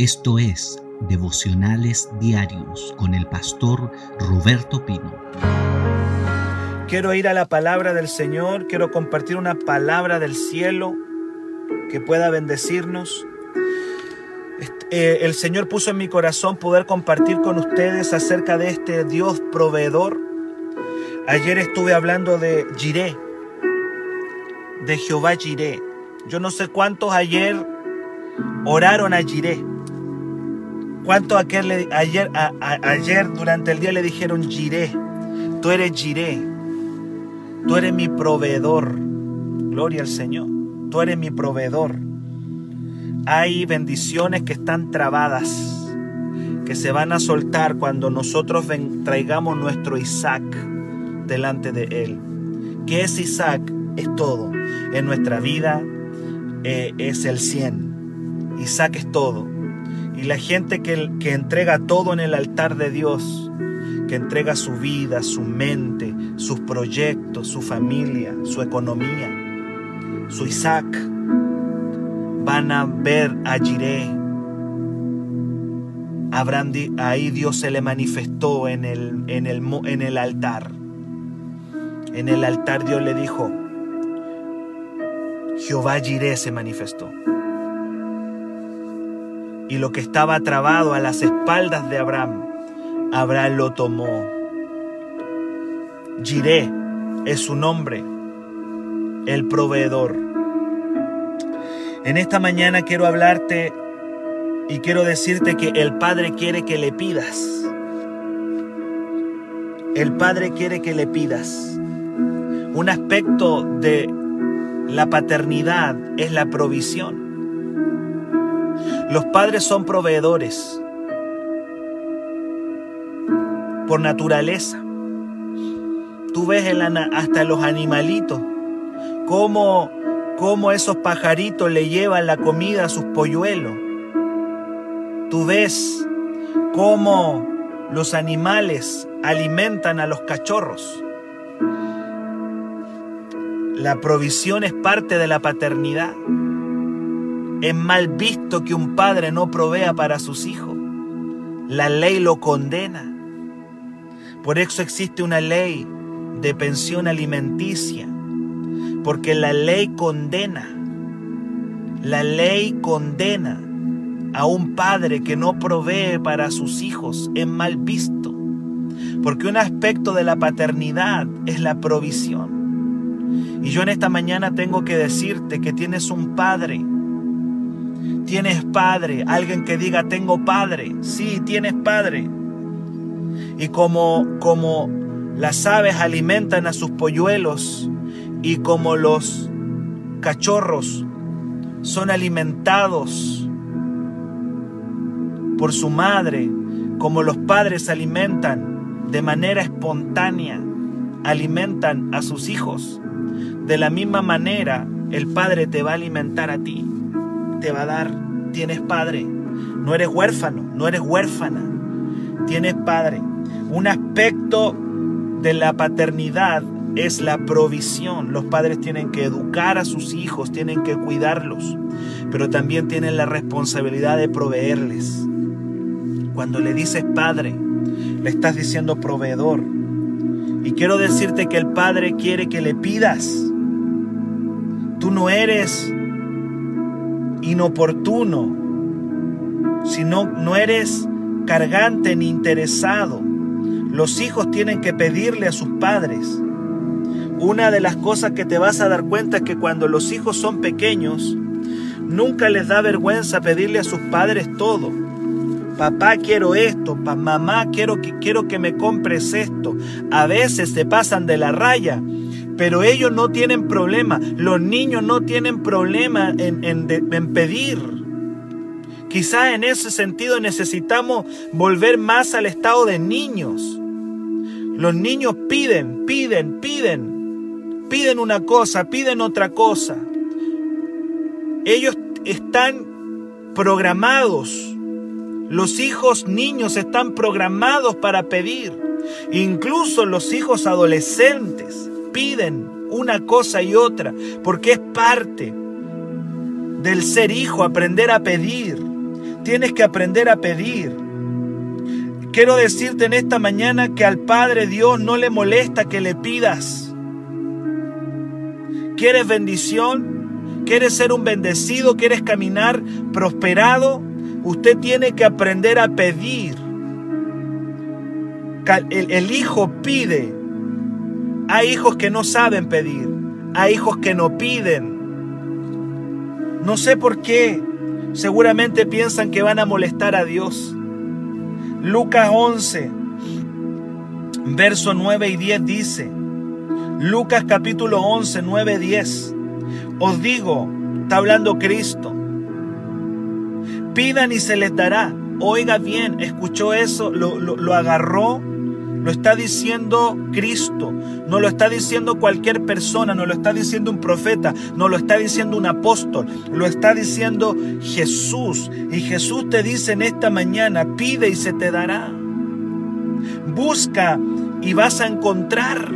Esto es Devocionales Diarios con el pastor Roberto Pino. Quiero ir a la palabra del Señor, quiero compartir una palabra del cielo que pueda bendecirnos. Eh, el Señor puso en mi corazón poder compartir con ustedes acerca de este Dios proveedor. Ayer estuve hablando de Jiré, de Jehová Jiré. Yo no sé cuántos ayer oraron a Jiré. ¿Cuánto ayer, ayer, ayer durante el día le dijeron, Jiré, tú eres Jiré, tú eres mi proveedor? Gloria al Señor, tú eres mi proveedor. Hay bendiciones que están trabadas, que se van a soltar cuando nosotros traigamos nuestro Isaac delante de Él. ¿Qué es Isaac? Es todo. En nuestra vida eh, es el 100. Isaac es todo. Y la gente que, que entrega todo en el altar de Dios, que entrega su vida, su mente, sus proyectos, su familia, su economía, su Isaac, van a ver a Jiré. ahí Dios se le manifestó en el, en, el, en el altar. En el altar Dios le dijo, Jehová Jiré se manifestó y lo que estaba trabado a las espaldas de Abraham, Abraham lo tomó. Jiré es su nombre, el proveedor. En esta mañana quiero hablarte y quiero decirte que el Padre quiere que le pidas. El Padre quiere que le pidas. Un aspecto de la paternidad es la provisión. Los padres son proveedores por naturaleza. Tú ves hasta los animalitos, cómo, cómo esos pajaritos le llevan la comida a sus polluelos. Tú ves cómo los animales alimentan a los cachorros. La provisión es parte de la paternidad. Es mal visto que un padre no provea para sus hijos. La ley lo condena. Por eso existe una ley de pensión alimenticia. Porque la ley condena. La ley condena a un padre que no provee para sus hijos. Es mal visto. Porque un aspecto de la paternidad es la provisión. Y yo en esta mañana tengo que decirte que tienes un padre Tienes padre, alguien que diga tengo padre. Sí, tienes padre. Y como, como las aves alimentan a sus polluelos y como los cachorros son alimentados por su madre, como los padres alimentan de manera espontánea, alimentan a sus hijos, de la misma manera el Padre te va a alimentar a ti te va a dar. Tienes padre. No eres huérfano, no eres huérfana. Tienes padre. Un aspecto de la paternidad es la provisión. Los padres tienen que educar a sus hijos, tienen que cuidarlos, pero también tienen la responsabilidad de proveerles. Cuando le dices padre, le estás diciendo proveedor. Y quiero decirte que el padre quiere que le pidas. Tú no eres inoportuno, si no, no eres cargante ni interesado. Los hijos tienen que pedirle a sus padres. Una de las cosas que te vas a dar cuenta es que cuando los hijos son pequeños, nunca les da vergüenza pedirle a sus padres todo. Papá quiero esto, mamá quiero que, quiero que me compres esto. A veces se pasan de la raya pero ellos no tienen problema, los niños no tienen problema en, pedir. Quizás en ese sentido necesitamos volver más al estado de niños. Los niños piden, piden, piden, piden una cosa, piden otra cosa. Ellos están programados. Los hijos niños están programados para pedir. Incluso los hijos adolescentes piden una cosa y otra, porque es parte del ser hijo aprender a pedir. Tienes que aprender a pedir. Quiero decirte en esta mañana que al Padre Dios no le molesta que le pidas. ¿Quieres bendición? ¿Quieres ser un bendecido? ¿Quieres caminar prosperado? Usted tiene que aprender a pedir. El, el, hijo pide. Hay hijos que no saben pedir. Hay hijos que no piden. No sé por qué. Seguramente piensan que van a molestar a Dios. Lucas 11, verso 9 y 10 dice, Lucas capítulo 11, 9 y 10, os digo, está hablando Cristo, pidan y se les dará. Oiga bien, escuchó eso, lo, lo, lo agarró lo está diciendo Cristo, no lo está diciendo cualquier persona, no lo está diciendo un profeta, no lo está diciendo un apóstol, lo está diciendo Jesús. Y Jesús te dice en esta mañana, pide y se te dará. Busca y vas a encontrar.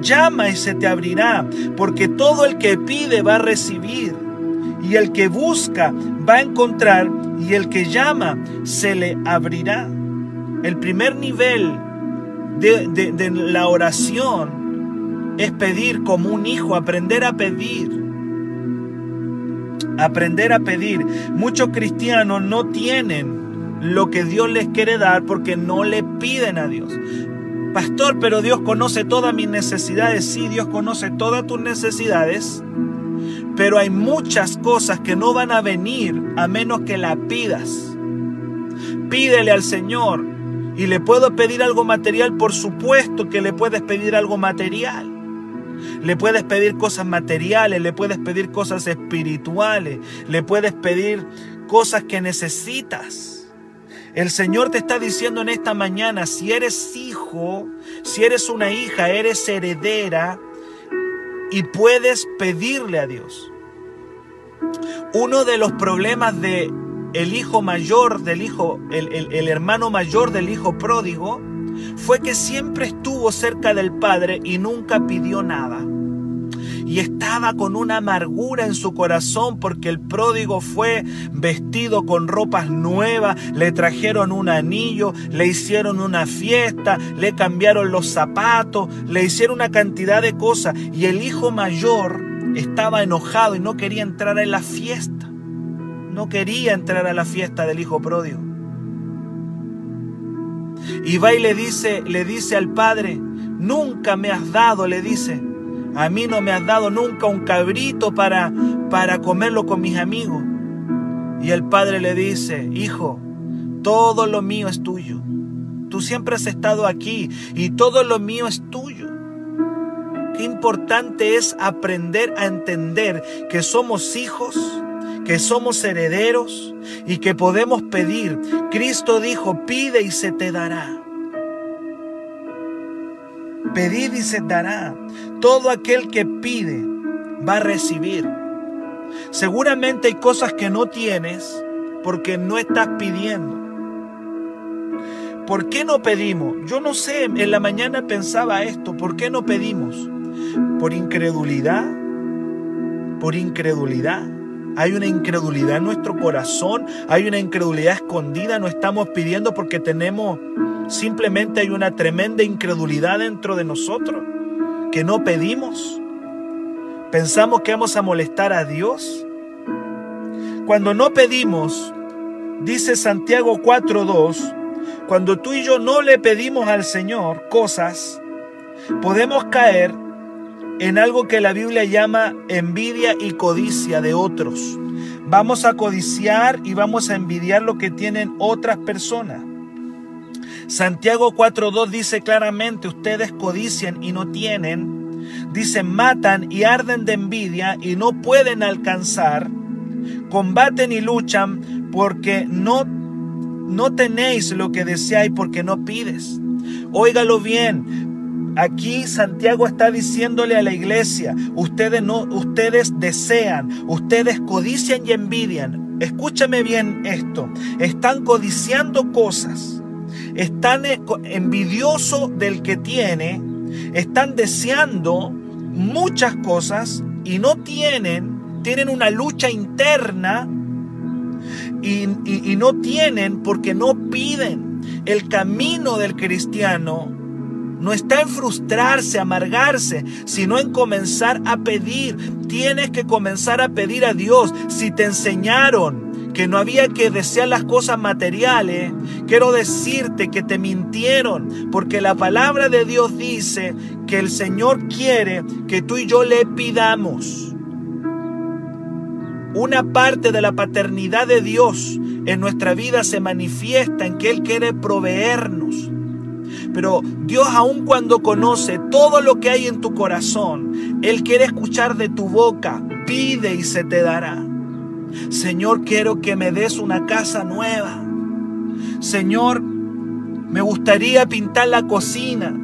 Llama y se te abrirá, porque todo el que pide va a recibir. Y el que busca va a encontrar, y el que llama se le abrirá. El primer nivel de, la oración es pedir como un hijo, aprender a pedir. Aprender a pedir. Muchos cristianos no tienen lo que Dios les quiere dar porque no le piden a Dios. Pastor, pero Dios conoce todas mis necesidades. Sí, Dios conoce todas tus necesidades. Pero hay muchas cosas que no van a venir a menos que la pidas. Pídele al Señor y le puedo pedir algo material, por supuesto que le puedes pedir algo material. Le puedes pedir cosas materiales, le puedes pedir cosas espirituales, le puedes pedir cosas que necesitas. El Señor te está diciendo en esta mañana, si eres hijo, si eres una hija, eres heredera y puedes pedirle a Dios. Uno de los problemas de el hijo mayor del hijo, el, hermano mayor del hijo pródigo, fue que siempre estuvo cerca del padre y nunca pidió nada. Y estaba con una amargura en su corazón porque el pródigo fue vestido con ropas nuevas, le trajeron un anillo, le hicieron una fiesta, le cambiaron los zapatos, le hicieron una cantidad de cosas. Y el hijo mayor estaba enojado y no quería entrar en la fiesta no quería entrar a la fiesta del hijo pródigo. Y va y le dice, le dice al padre, nunca me has dado, le dice, a mí no me has dado nunca un cabrito para, para comerlo con mis amigos. Y el padre le dice, hijo, todo lo mío es tuyo. Tú siempre has estado aquí y todo lo mío es tuyo. Qué importante es aprender a entender que somos hijos que somos herederos y que podemos pedir. Cristo dijo, pide y se te dará. Pedid y se dará. Todo aquel que pide va a recibir. Seguramente hay cosas que no tienes porque no estás pidiendo. ¿Por qué no pedimos? Yo no sé, en la mañana pensaba esto, ¿por qué no pedimos? ¿Por incredulidad? ¿Por incredulidad? Hay una incredulidad en nuestro corazón, hay una incredulidad escondida, no estamos pidiendo porque tenemos, simplemente hay una tremenda incredulidad dentro de nosotros, que no pedimos. Pensamos que vamos a molestar a Dios. Cuando no pedimos, dice Santiago 4.2, cuando tú y yo no le pedimos al Señor cosas, podemos caer en algo que la Biblia llama envidia y codicia de otros. Vamos a codiciar y vamos a envidiar lo que tienen otras personas. Santiago 4.2 dice claramente, ustedes codician y no tienen, dicen matan y arden de envidia y no pueden alcanzar, combaten y luchan porque no, no tenéis lo que deseáis porque no pides. Óigalo bien, Aquí Santiago está diciéndole a la iglesia, ustedes no, ustedes desean, ustedes codician y envidian. Escúchame bien esto, están codiciando cosas, están envidiosos del que tiene, están deseando muchas cosas y no tienen, tienen una lucha interna y no tienen porque no piden. El camino del cristiano no está en frustrarse, amargarse, sino en comenzar a pedir. Tienes que comenzar a pedir a Dios. Si te enseñaron que no había que desear las cosas materiales, quiero decirte que te mintieron, porque la palabra de Dios dice que el Señor quiere que tú y yo le pidamos. Una parte de la paternidad de Dios en nuestra vida se manifiesta en que Él quiere proveernos. Pero Dios aun cuando conoce todo lo que hay en tu corazón, Él quiere escuchar de tu boca, pide y se te dará. Señor, quiero que me des una casa nueva. Señor, me gustaría pintar la cocina.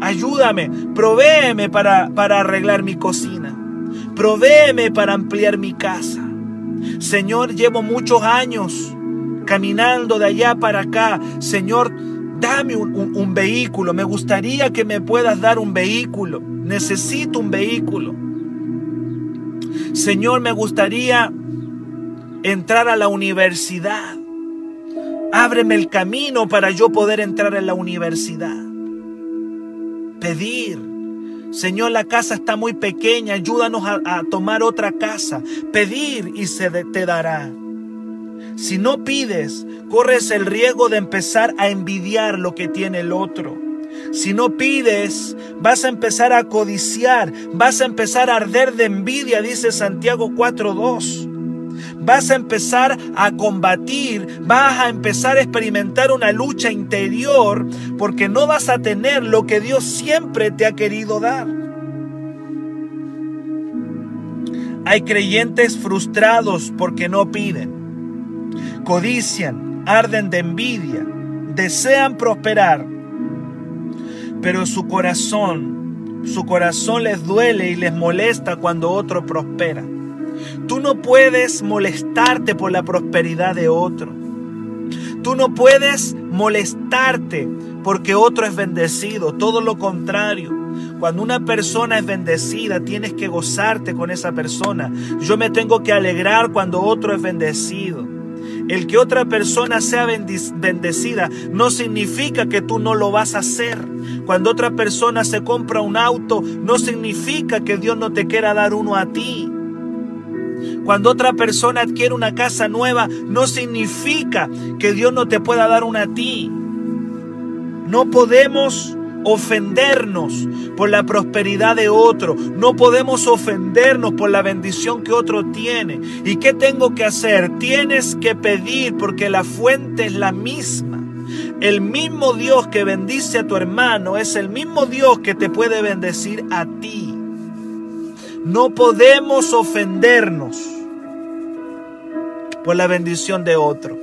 Ayúdame, provéeme para, para arreglar mi cocina. Provéeme para ampliar mi casa. Señor, llevo muchos años caminando de allá para acá. Señor, dame un, vehículo. Me gustaría que me puedas dar un vehículo. Necesito un vehículo. Señor, me gustaría entrar a la universidad. Ábreme el camino para yo poder entrar en la universidad. Pedir. Señor, la casa está muy pequeña, ayúdanos a tomar otra casa. Pedir y se te dará. Si no pides, corres el riesgo de empezar a envidiar lo que tiene el otro. Si no pides, vas a empezar a codiciar, vas a empezar a arder de envidia, dice Santiago 4.2 vas a empezar a combatir, vas a empezar a experimentar una lucha interior porque no vas a tener lo que Dios siempre te ha querido dar. Hay creyentes frustrados porque no piden, codician, arden de envidia, desean prosperar, pero su corazón, su corazón les duele y les molesta cuando otro prospera. Tú no puedes molestarte por la prosperidad de otro. Tú no puedes molestarte porque otro es bendecido. Todo lo contrario. Cuando una persona es bendecida, tienes que gozarte con esa persona. Yo me tengo que alegrar cuando otro es bendecido. El que otra persona sea bendecida no significa que tú no lo vas a hacer. Cuando otra persona se compra un auto, no significa que Dios no te quiera dar uno a ti. Cuando otra persona adquiere una casa nueva, no significa que Dios no te pueda dar una a ti. No podemos ofendernos por la prosperidad de otro. No podemos ofendernos por la bendición que otro tiene. ¿Y qué tengo que hacer? Tienes que pedir porque la fuente es la misma. El mismo Dios que bendice a tu hermano es el mismo Dios que te puede bendecir a ti. No podemos ofendernos por la bendición de otro.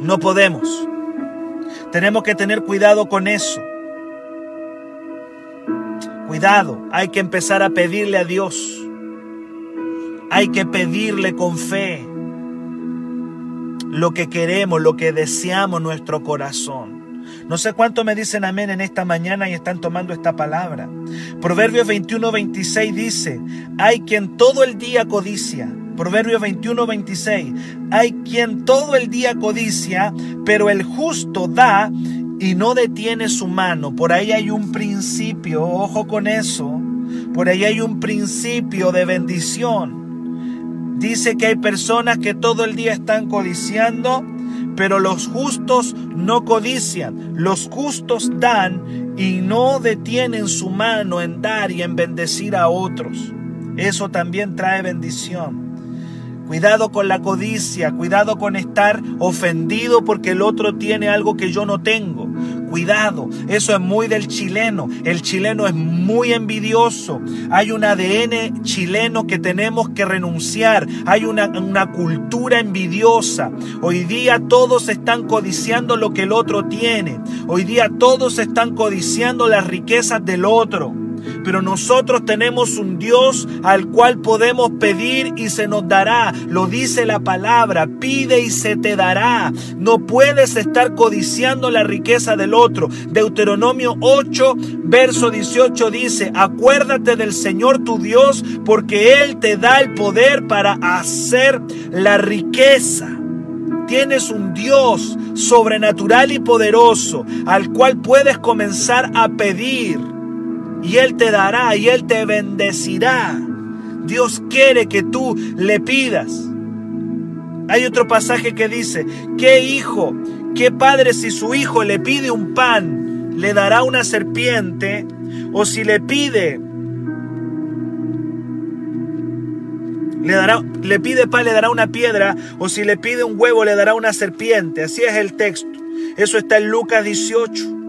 No podemos. Tenemos que tener cuidado con eso. Cuidado, hay que empezar a pedirle a Dios. Hay que pedirle con fe lo que queremos, lo que deseamos nuestro corazón. No sé cuánto me dicen amén en esta mañana y están tomando esta palabra. Proverbios 21, 26 dice, hay quien todo el día codicia. Proverbios 21, 26, hay quien todo el día codicia, pero el justo da y no detiene su mano. Por ahí hay un principio, ojo con eso. Por ahí hay un principio de bendición. Dice que hay personas que todo el día están codiciando, pero los justos no codician, los justos dan y no detienen su mano en dar y en bendecir a otros. Eso también trae bendición. Cuidado con la codicia, cuidado con estar ofendido porque el otro tiene algo que yo no tengo. Cuidado, eso es muy del chileno. El chileno es muy envidioso. Hay un ADN chileno que tenemos que renunciar. Hay una, una cultura envidiosa. Hoy día todos están codiciando lo que el otro tiene. Hoy día todos están codiciando las riquezas del otro. Pero nosotros tenemos un Dios al cual podemos pedir y se nos dará. Lo dice la palabra, pide y se te dará. No puedes estar codiciando la riqueza del otro. Deuteronomio 8, verso 18 dice, acuérdate del Señor tu Dios porque Él te da el poder para hacer la riqueza tienes un Dios sobrenatural y poderoso al cual puedes comenzar a pedir y Él te dará y Él te bendecirá. Dios quiere que tú le pidas. Hay otro pasaje que dice, ¿qué hijo, qué padre si su hijo le pide un pan, le dará una serpiente? O si le pide le, dará, le pide pan, le dará una piedra, o si le pide un huevo, le dará una serpiente. Así es el texto. Eso está en Lucas 18.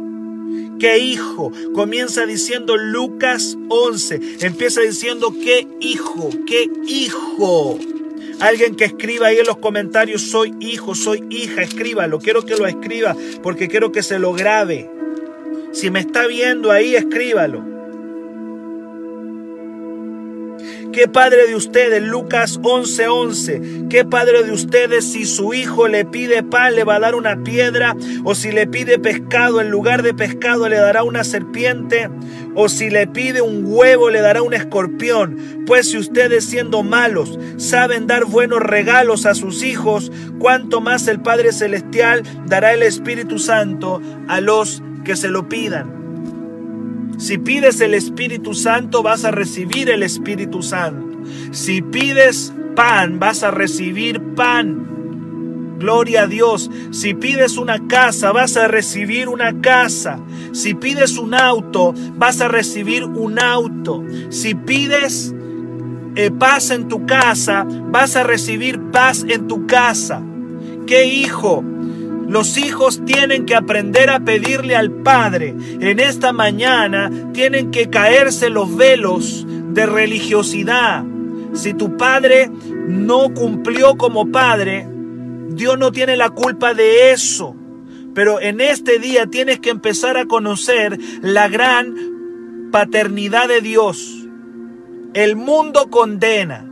¿Qué hijo? Comienza diciendo Lucas 11. Empieza diciendo ¿qué hijo? ¿Qué hijo? Alguien que escriba ahí en los comentarios, soy hijo, soy hija, escríbalo. Quiero que lo escriba porque quiero que se lo grabe. Si me está viendo ahí, escríbalo. ¿Qué padre de ustedes, Lucas 11:11, 11, qué padre de ustedes si su hijo le pide pan le va a dar una piedra? ¿O si le pide pescado en lugar de pescado le dará una serpiente? ¿O si le pide un huevo le dará un escorpión? Pues si ustedes siendo malos saben dar buenos regalos a sus hijos, ¿cuánto más el Padre Celestial dará el Espíritu Santo a los que se lo pidan? Si pides el Espíritu Santo, vas a recibir el Espíritu Santo. Si pides pan, vas a recibir pan. Gloria a Dios. Si pides una casa, vas a recibir una casa. Si pides un auto, vas a recibir un auto. Si pides eh, paz en tu casa, vas a recibir paz en tu casa. ¿Qué hijo? Los hijos tienen que aprender a pedirle al Padre. En esta mañana tienen que caerse los velos de religiosidad. Si tu padre no cumplió como padre, Dios no tiene la culpa de eso. Pero en este día tienes que empezar a conocer la gran paternidad de Dios. El mundo condena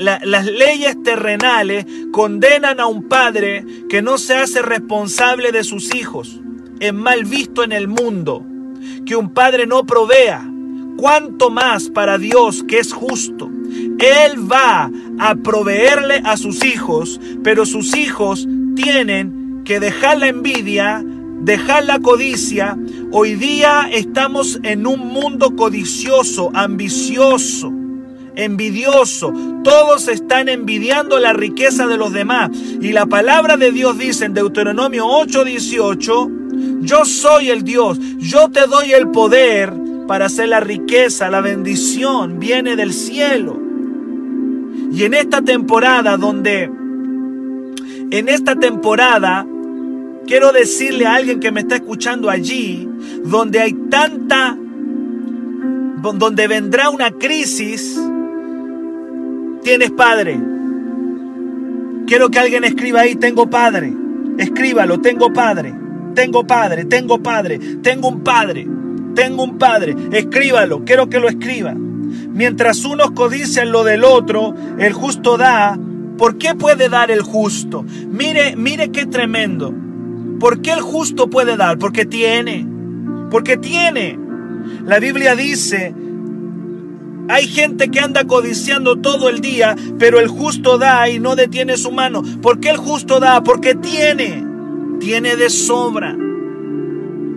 las leyes terrenales condenan a un padre que no se hace responsable de sus hijos. Es mal visto en el mundo que un padre no provea. Cuanto más para Dios que es justo. Él va a proveerle a sus hijos, pero sus hijos tienen que dejar la envidia, dejar la codicia. Hoy día estamos en un mundo codicioso, ambicioso envidioso. Todos están envidiando la riqueza de los demás. Y la palabra de Dios dice en Deuteronomio 8:18, yo soy el Dios, yo te doy el poder para hacer la riqueza, la bendición, viene del cielo. Y en esta temporada donde, en esta temporada, quiero decirle a alguien que me está escuchando allí, donde hay tanta, donde vendrá una crisis, Tienes padre. Quiero que alguien escriba ahí, tengo padre. Escríbalo, tengo padre. Tengo padre, tengo padre, tengo un padre, tengo un padre. Escríbalo, quiero que lo escriba. Mientras unos codician lo del otro, el justo da. ¿Por qué puede dar el justo? Mire, mire qué tremendo. ¿Por qué el justo puede dar? Porque tiene. Porque tiene. La Biblia dice hay gente que anda codiciando todo el día, pero el justo da y no detiene su mano. ¿Por qué el justo da? Porque tiene, tiene de sobra.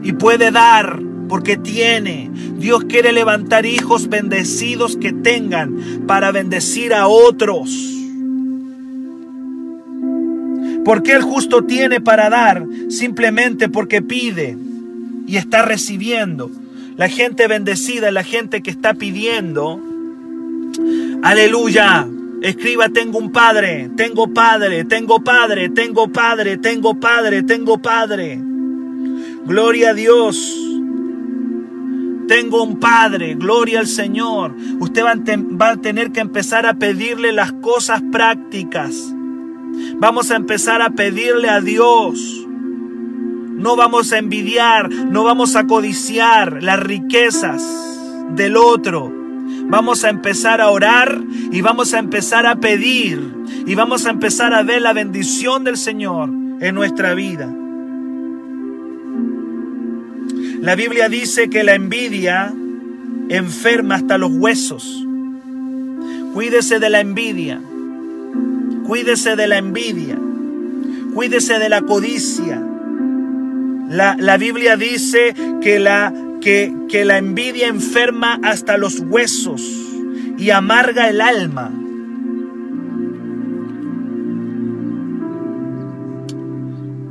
Y puede dar porque tiene. Dios quiere levantar hijos bendecidos que tengan para bendecir a otros. ¿Por qué el justo tiene para dar? Simplemente porque pide y está recibiendo. La gente bendecida la gente que está pidiendo. Aleluya. Escriba, tengo un padre, tengo padre, tengo padre, tengo padre, tengo padre, tengo padre. Gloria a Dios. Tengo un padre, gloria al Señor. Usted va a tener que empezar a pedirle las cosas prácticas. Vamos a empezar a pedirle a Dios no vamos a envidiar, no vamos a codiciar las riquezas. del otro. Vamos a empezar a orar y vamos a empezar a pedir y vamos a empezar a ver la bendición del Señor en nuestra vida. La Biblia dice que la envidia enferma hasta los huesos. Cuídese de la envidia. Cuídese de la envidia. Cuídese de la codicia. La, la Biblia dice que la, que, que la envidia enferma hasta los huesos y amarga el alma.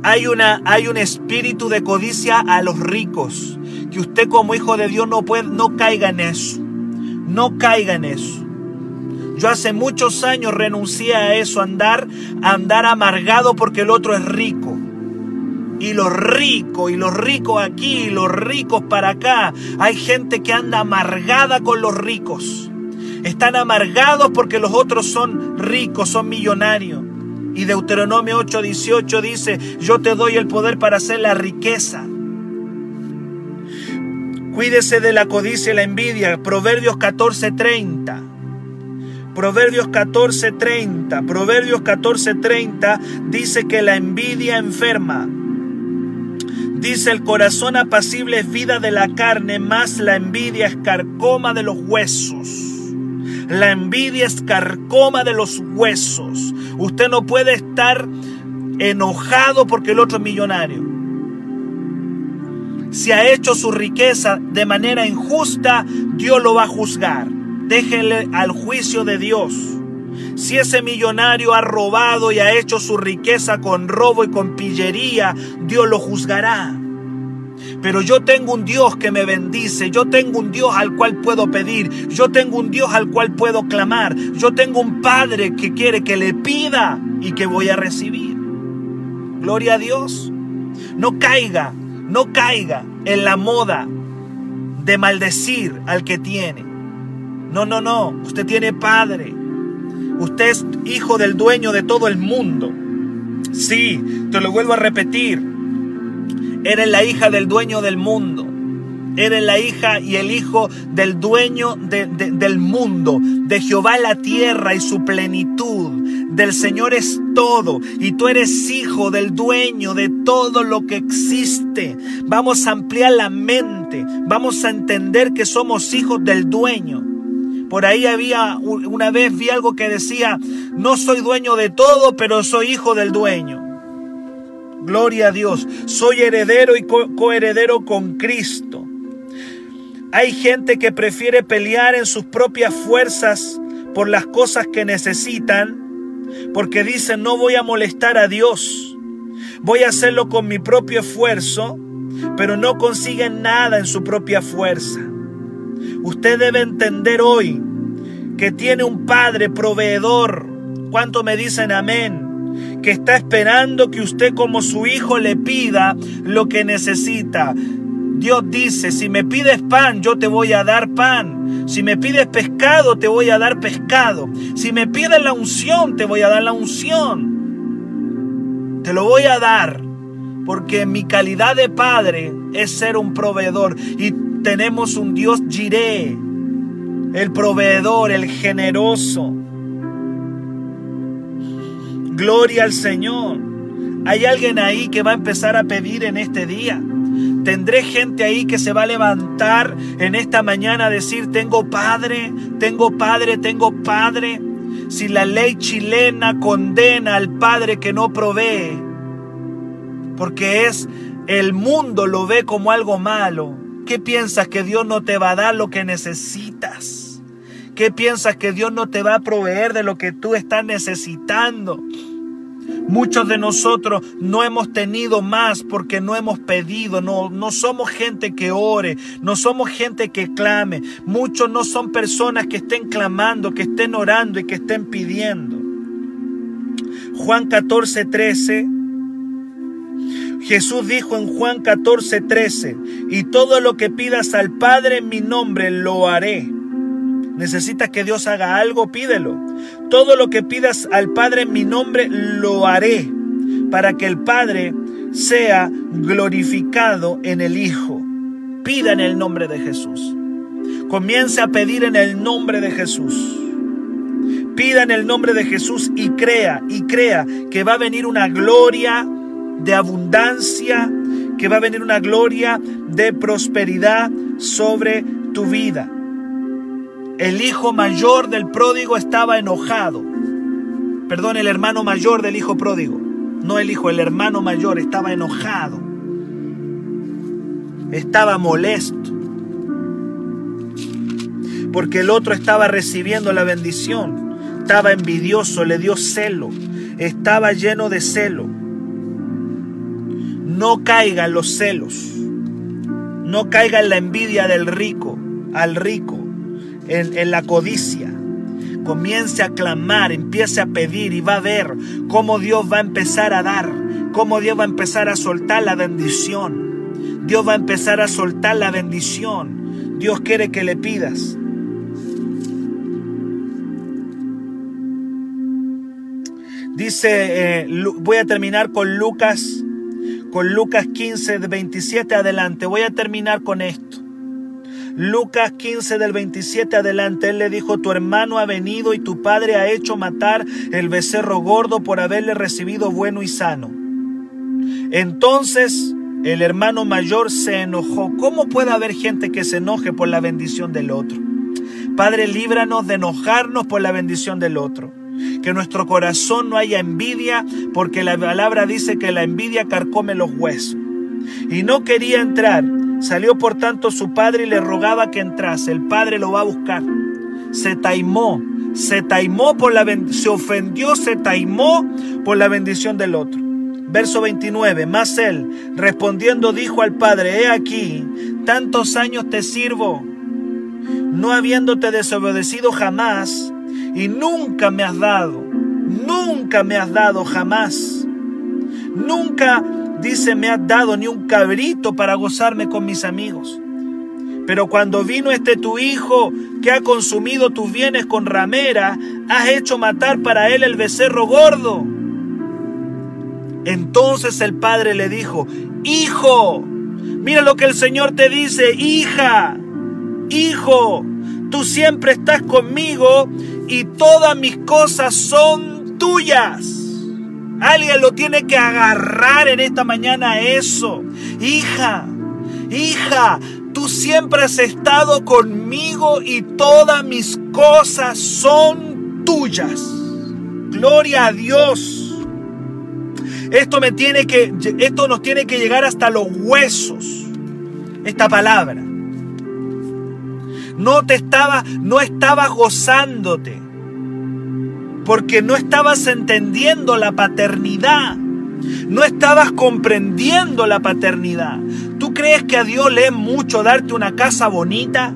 Hay, una, hay un espíritu de codicia a los ricos. Que usted como hijo de Dios no, puede, no caiga en eso. No caiga en eso. Yo hace muchos años renuncié a eso, andar, andar amargado porque el otro es rico. Y los ricos, y los ricos aquí, y los ricos para acá. Hay gente que anda amargada con los ricos. Están amargados porque los otros son ricos, son millonarios. Y Deuteronomio 8:18 dice, yo te doy el poder para hacer la riqueza. Cuídese de la codicia y la envidia. Proverbios 14:30. Proverbios 14:30. Proverbios 14:30 dice que la envidia enferma. Dice el corazón apacible es vida de la carne, más la envidia es carcoma de los huesos. La envidia es carcoma de los huesos. Usted no puede estar enojado porque el otro es millonario. Si ha hecho su riqueza de manera injusta, Dios lo va a juzgar. Déjenle al juicio de Dios. Si ese millonario ha robado y ha hecho su riqueza con robo y con pillería, Dios lo juzgará. Pero yo tengo un Dios que me bendice, yo tengo un Dios al cual puedo pedir, yo tengo un Dios al cual puedo clamar, yo tengo un Padre que quiere que le pida y que voy a recibir. Gloria a Dios. No caiga, no caiga en la moda de maldecir al que tiene. No, no, no, usted tiene Padre. Usted es hijo del dueño de todo el mundo. Sí, te lo vuelvo a repetir. Eres la hija del dueño del mundo. Eres la hija y el hijo del dueño del mundo, de Jehová la tierra y su plenitud. Del Señor es todo y tú eres hijo del dueño de todo lo que existe. Vamos a ampliar la mente, vamos a entender que somos hijos del dueño. Por ahí había, una vez vi algo que decía, no soy dueño de todo, pero soy hijo del dueño. Gloria a Dios. Soy heredero y coheredero con Cristo. Hay gente que prefiere pelear en sus propias fuerzas por las cosas que necesitan, porque dicen, no voy a molestar a Dios, voy a hacerlo con mi propio esfuerzo, pero no consiguen nada en su propia fuerza. Usted debe entender hoy que tiene un Padre proveedor. ¿Cuánto me dicen amén? que está esperando que usted como su hijo le pida lo que necesita. Dios dice, si me pides pan, yo te voy a dar pan. Si me pides pescado, te voy a dar pescado. Si me pides la unción, te voy a dar la unción. Te lo voy a dar. Porque mi calidad de padre es ser un proveedor. Y tenemos un Dios giré. El proveedor, el generoso. Gloria al Señor. Hay alguien ahí que va a empezar a pedir en este día. Tendré gente ahí que se va a levantar en esta mañana a decir, tengo padre, tengo padre, tengo padre. Si la ley chilena condena al padre que no provee, porque es el mundo lo ve como algo malo, ¿qué piensas que Dios no te va a dar lo que necesitas? ¿Qué piensas que Dios no te va a proveer de lo que tú estás necesitando? Muchos de nosotros no hemos tenido más porque no hemos pedido, no, no somos gente que ore, no somos gente que clame. Muchos no son personas que estén clamando, que estén orando y que estén pidiendo. Juan 14, 13. Jesús dijo en Juan 14, 13, y todo lo que pidas al Padre en mi nombre lo haré Necesitas que Dios haga algo, pídelo. Todo lo que pidas al Padre en mi nombre, lo haré, para que el Padre sea glorificado en el Hijo. Pida en el nombre de Jesús. Comience a pedir en el nombre de Jesús. Pida en el nombre de Jesús y crea, y crea que va a venir una gloria de abundancia, que va a venir una gloria de prosperidad sobre tu vida. El hijo mayor del pródigo estaba enojado. Perdón, el hermano mayor del hijo pródigo. No el hijo, el hermano mayor estaba enojado. Estaba molesto. Porque el otro estaba recibiendo la bendición. Estaba envidioso, le dio celo. Estaba lleno de celo. No caiga en los celos. No caiga en la envidia del rico, al rico, en, en la codicia. Comience a clamar, empiece a pedir y va a ver cómo Dios va a empezar a dar, cómo Dios va a empezar a soltar la bendición. Dios va a empezar a soltar la bendición. Dios quiere que le pidas. Dice, eh, voy a terminar con Lucas con Lucas 15, de 27 adelante. Voy a terminar con esto. Lucas 15 del 27 adelante, él le dijo, tu hermano ha venido y tu padre ha hecho matar el becerro gordo por haberle recibido bueno y sano. Entonces el hermano mayor se enojó. ¿Cómo puede haber gente que se enoje por la bendición del otro? Padre, líbranos de enojarnos por la bendición del otro que nuestro corazón no haya envidia, porque la palabra dice que la envidia carcome los huesos. Y no quería entrar. Salió por tanto su padre y le rogaba que entrase. El padre lo va a buscar. Se taimó, se taimó por la se ofendió, se taimó por la bendición del otro. Verso 29, más él, respondiendo, dijo al padre, he aquí, tantos años te sirvo, no habiéndote desobedecido jamás, y nunca me has dado, nunca me has dado jamás. Nunca, dice, me has dado ni un cabrito para gozarme con mis amigos. Pero cuando vino este tu hijo que ha consumido tus bienes con ramera, has hecho matar para él el becerro gordo. Entonces el padre le dijo, Hijo, mira lo que el Señor te dice, hija, hijo, tú siempre estás conmigo y todas mis cosas son tuyas. Alguien lo tiene que agarrar en esta mañana eso. Hija, hija, tú siempre has estado conmigo y todas mis cosas son tuyas. Gloria a Dios. Esto me tiene que esto nos tiene que llegar hasta los huesos. Esta palabra. No te estaba, no estabas gozándote. Porque no estabas entendiendo la paternidad. No estabas comprendiendo la paternidad. ¿Tú crees que a Dios le es mucho darte una casa bonita?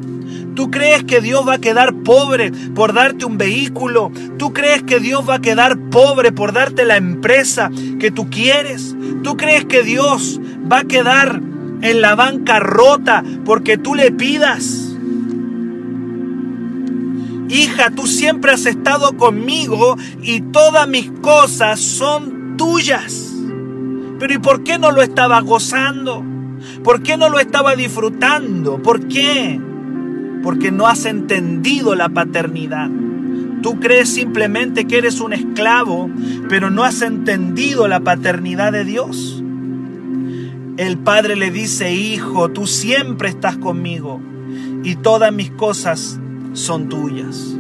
¿Tú crees que Dios va a quedar pobre por darte un vehículo? ¿Tú crees que Dios va a quedar pobre por darte la empresa que tú quieres? ¿Tú crees que Dios va a quedar en la banca rota porque tú le pidas? Hija, tú siempre has estado conmigo y todas mis cosas son tuyas. Pero ¿y por qué no lo estaba gozando? ¿Por qué no lo estaba disfrutando? ¿Por qué? Porque no has entendido la paternidad. Tú crees simplemente que eres un esclavo, pero no has entendido la paternidad de Dios. El Padre le dice, hijo, tú siempre estás conmigo y todas mis cosas son tuyas.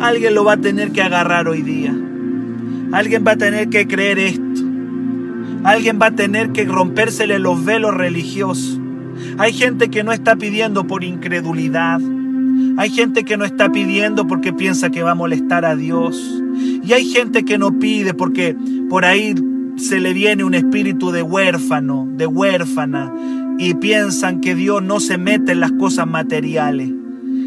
Alguien lo va a tener que agarrar hoy día. Alguien va a tener que creer esto. Alguien va a tener que rompérsele los velos religiosos. Hay gente que no está pidiendo por incredulidad. Hay gente que no está pidiendo porque piensa que va a molestar a Dios. Y hay gente que no pide porque por ahí se le viene un espíritu de huérfano, de huérfana, y piensan que Dios no se mete en las cosas materiales.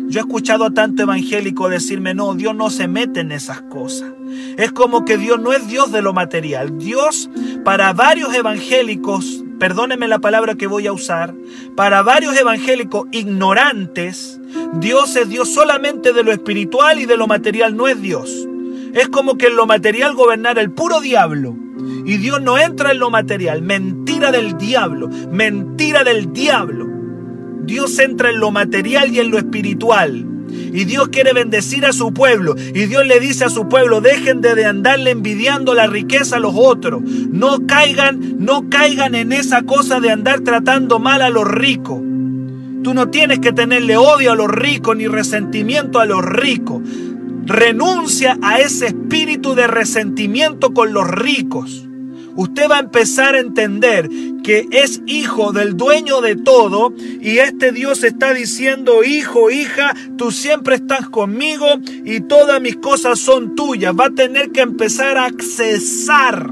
Yo he escuchado a tanto evangélico decirme, no, Dios no se mete en esas cosas. Es como que Dios no es Dios de lo material. Dios, para varios evangélicos, perdónenme la palabra que voy a usar, para varios evangélicos ignorantes, Dios es Dios solamente de lo espiritual y de lo material no es Dios. Es como que en lo material gobernara el puro diablo. Y Dios no entra en lo material. Mentira del diablo. Mentira del diablo. Dios entra en lo material y en lo espiritual. Y Dios quiere bendecir a su pueblo. Y Dios le dice a su pueblo, dejen de andarle envidiando la riqueza a los otros. No caigan, no caigan en esa cosa de andar tratando mal a los ricos. Tú no tienes que tenerle odio a los ricos ni resentimiento a los ricos. Renuncia a ese espíritu de resentimiento con los ricos usted va a empezar a entender que es hijo del dueño de todo y este Dios está diciendo, hijo, hija, tú siempre estás conmigo y todas mis cosas son tuyas. Va a tener que empezar a accesar,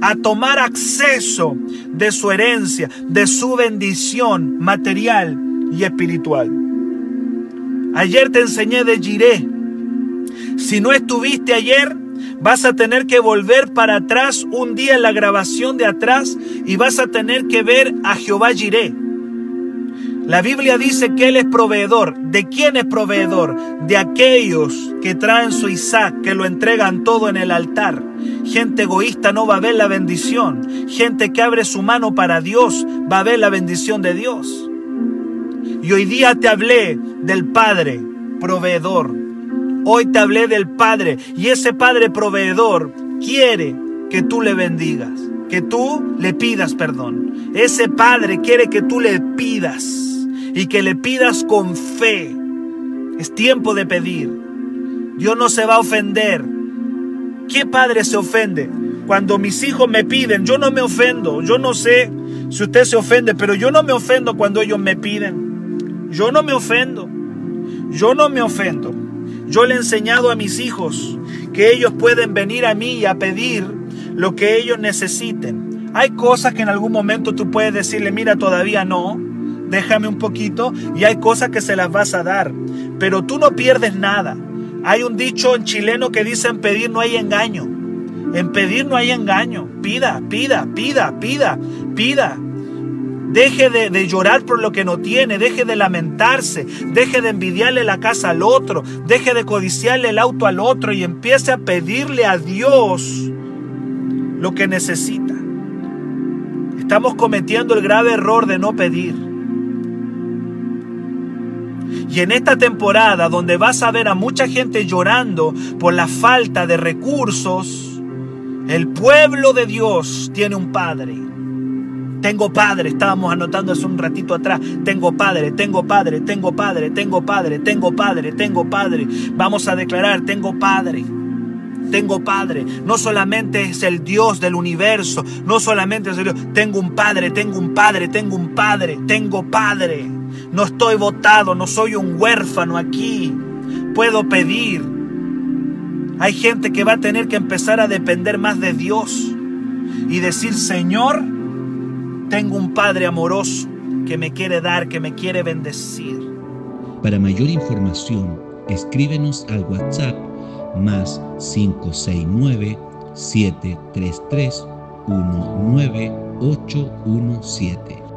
a tomar acceso de su herencia, de su bendición material y espiritual. Ayer te enseñé de Jiré. Si no estuviste ayer, Vas a tener que volver para atrás un día en la grabación de atrás y vas a tener que ver a Jehová Jiré. La Biblia dice que Él es proveedor. ¿De quién es proveedor? De aquellos que traen su Isaac, que lo entregan todo en el altar. Gente egoísta no va a ver la bendición. Gente que abre su mano para Dios va a ver la bendición de Dios. Y hoy día te hablé del Padre proveedor Hoy te hablé del Padre y ese Padre proveedor quiere que tú le bendigas, que tú le pidas perdón. Ese Padre quiere que tú le pidas y que le pidas con fe. Es tiempo de pedir. Dios no se va a ofender. ¿Qué padre se ofende? Cuando mis hijos me piden, yo no me ofendo. Yo no sé si usted se ofende, pero yo no me ofendo cuando ellos me piden. Yo no me ofendo. Yo no me ofendo. Yo le he enseñado a mis hijos que ellos pueden venir a mí a pedir lo que ellos necesiten. Hay cosas que en algún momento tú puedes decirle, mira, todavía no, déjame un poquito, y hay cosas que se las vas a dar, pero tú no pierdes nada. Hay un dicho en chileno que dice, en pedir no hay engaño. En pedir no hay engaño. Pida, pida, pida, pida, pida. Deje de, llorar por lo que no tiene, deje de lamentarse, deje de envidiarle la casa al otro, deje de codiciarle el auto al otro y empiece a pedirle a Dios lo que necesita. Estamos cometiendo el grave error de no pedir. Y en esta temporada donde vas a ver a mucha gente llorando por la falta de recursos, el pueblo de Dios tiene un Padre tengo padre, estábamos anotando hace un ratito atrás. Tengo padre, tengo padre, tengo padre, tengo padre, tengo padre, tengo padre. Vamos a declarar, tengo padre. Tengo padre. No solamente es el Dios del universo, no solamente es el Dios. Tengo un padre, tengo un padre, tengo un padre, tengo padre. No estoy votado, no soy un huérfano aquí. Puedo pedir. Hay gente que va a tener que empezar a depender más de Dios y decir, Señor, tengo un Padre amoroso que me quiere dar, que me quiere bendecir. Para mayor información, escríbenos al WhatsApp más 569 733 19817.